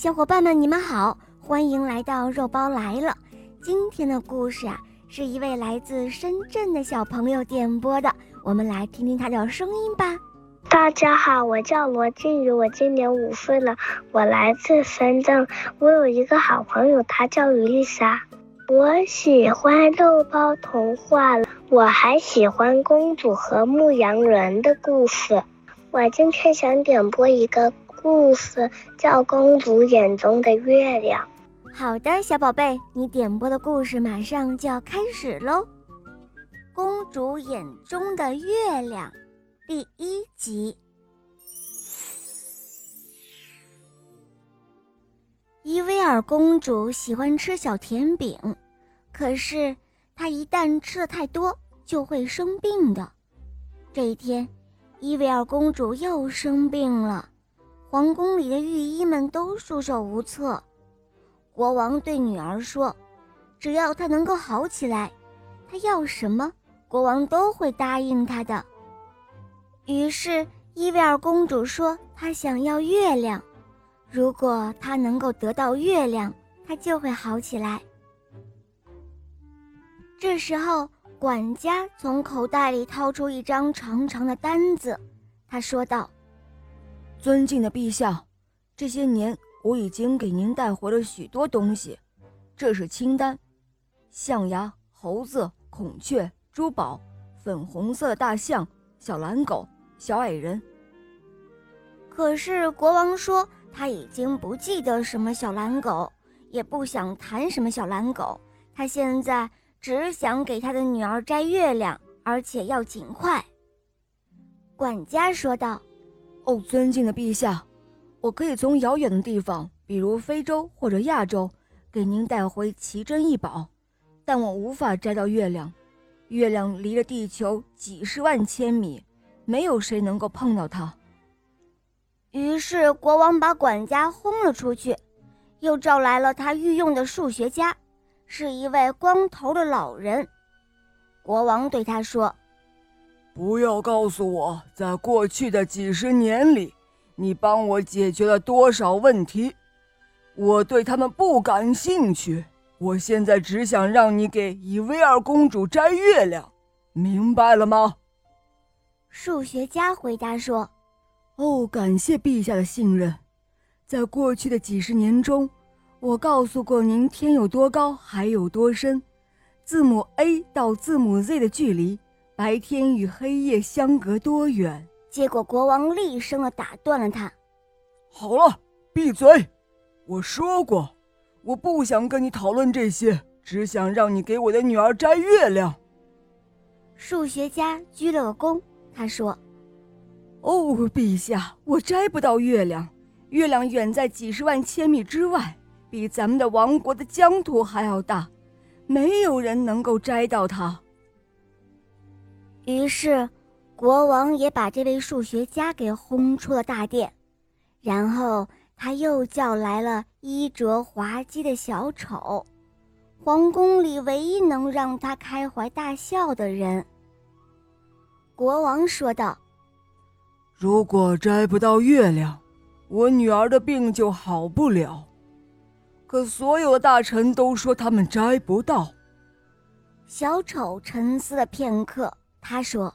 小伙伴们，你们好，欢迎来到肉包来了。今天的故事啊，是一位来自深圳的小朋友点播的，我们来听听他的声音吧。大家好，我叫罗静宇，我今年五岁了，我来自深圳。我有一个好朋友，她叫于丽莎。我喜欢肉包童话了，我还喜欢公主和牧羊人的故事。我今天想点播一个。故事叫《公主眼中的月亮》。好的，小宝贝，你点播的故事马上就要开始喽。《公主眼中的月亮》第一集。伊维尔公主喜欢吃小甜饼，可是她一旦吃的太多，就会生病的。这一天，伊维尔公主又生病了。皇宫里的御医们都束手无策。国王对女儿说：“只要她能够好起来，她要什么，国王都会答应她的。”于是伊维尔公主说：“她想要月亮，如果她能够得到月亮，她就会好起来。”这时候，管家从口袋里掏出一张长长的单子，他说道。尊敬的陛下，这些年我已经给您带回了许多东西，这是清单：象牙、猴子、孔雀、珠宝、粉红色大象、小蓝狗、小矮人。可是国王说他已经不记得什么小蓝狗，也不想谈什么小蓝狗，他现在只想给他的女儿摘月亮，而且要尽快。管家说道。哦，尊敬的陛下，我可以从遥远的地方，比如非洲或者亚洲，给您带回奇珍异宝，但我无法摘到月亮。月亮离着地球几十万千米，没有谁能够碰到它。于是国王把管家轰了出去，又召来了他御用的数学家，是一位光头的老人。国王对他说。不要告诉我，在过去的几十年里，你帮我解决了多少问题？我对他们不感兴趣。我现在只想让你给伊薇尔公主摘月亮，明白了吗？数学家回答说：“哦，感谢陛下的信任。在过去的几十年中，我告诉过您天有多高，海有多深，字母 A 到字母 Z 的距离。”白天与黑夜相隔多远？结果国王厉声的打断了他：“好了，闭嘴！我说过，我不想跟你讨论这些，只想让你给我的女儿摘月亮。”数学家鞠了个躬，他说：“哦，陛下，我摘不到月亮，月亮远在几十万千米之外，比咱们的王国的疆土还要大，没有人能够摘到它。”于是，国王也把这位数学家给轰出了大殿，然后他又叫来了衣着滑稽的小丑，皇宫里唯一能让他开怀大笑的人。国王说道：“如果摘不到月亮，我女儿的病就好不了。可所有的大臣都说他们摘不到。”小丑沉思了片刻。他说：“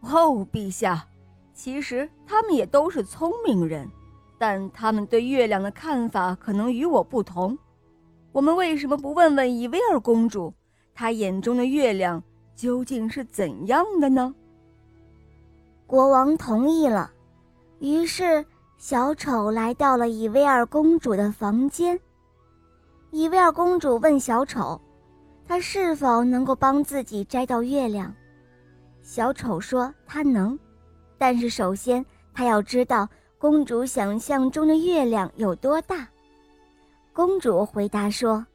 哦，陛下，其实他们也都是聪明人，但他们对月亮的看法可能与我不同。我们为什么不问问伊维尔公主，她眼中的月亮究竟是怎样的呢？”国王同意了，于是小丑来到了伊维尔公主的房间。伊维尔公主问小丑：“他是否能够帮自己摘到月亮？”小丑说：“他能，但是首先他要知道公主想象中的月亮有多大。”公主回答说：“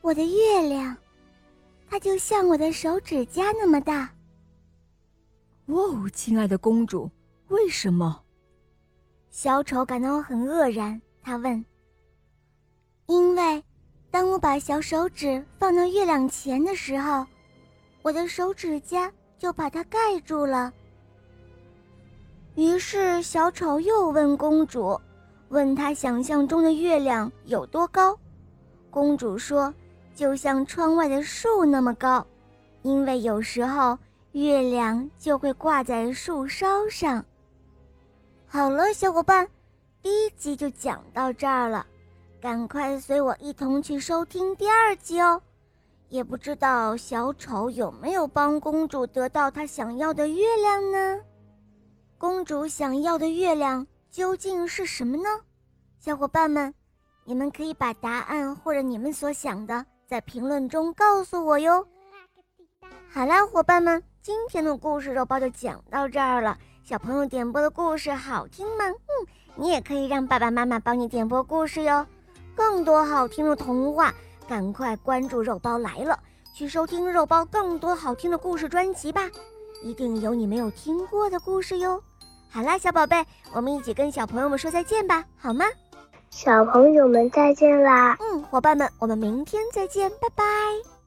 我的月亮，它就像我的手指甲那么大。”哦，亲爱的公主，为什么？小丑感到很愕然，他问：“因为，当我把小手指放到月亮前的时候，我的手指甲。”就把它盖住了。于是小丑又问公主：“问她想象中的月亮有多高。公主说：“就像窗外的树那么高，因为有时候月亮就会挂在树梢上。”好了，小伙伴，第一集就讲到这儿了，赶快随我一同去收听第二集哦。也不知道小丑有没有帮公主得到她想要的月亮呢？公主想要的月亮。究竟是什么呢？小伙伴们，你们可以把答案或者你们所想的在评论中告诉我哟。好啦，伙伴们，今天的故事肉包就讲到这儿了。小朋友点播的故事好听吗？嗯，你也可以让爸爸妈妈帮你点播故事哟。更多好听的童话，赶快关注肉包来了，去收听肉包更多好听的故事专辑吧，一定有你没有听过的故事哟。好啦，小宝贝，我们一起跟小朋友们说再见吧，好吗？小朋友们再见啦！嗯，伙伴们，我们明天再见，拜拜。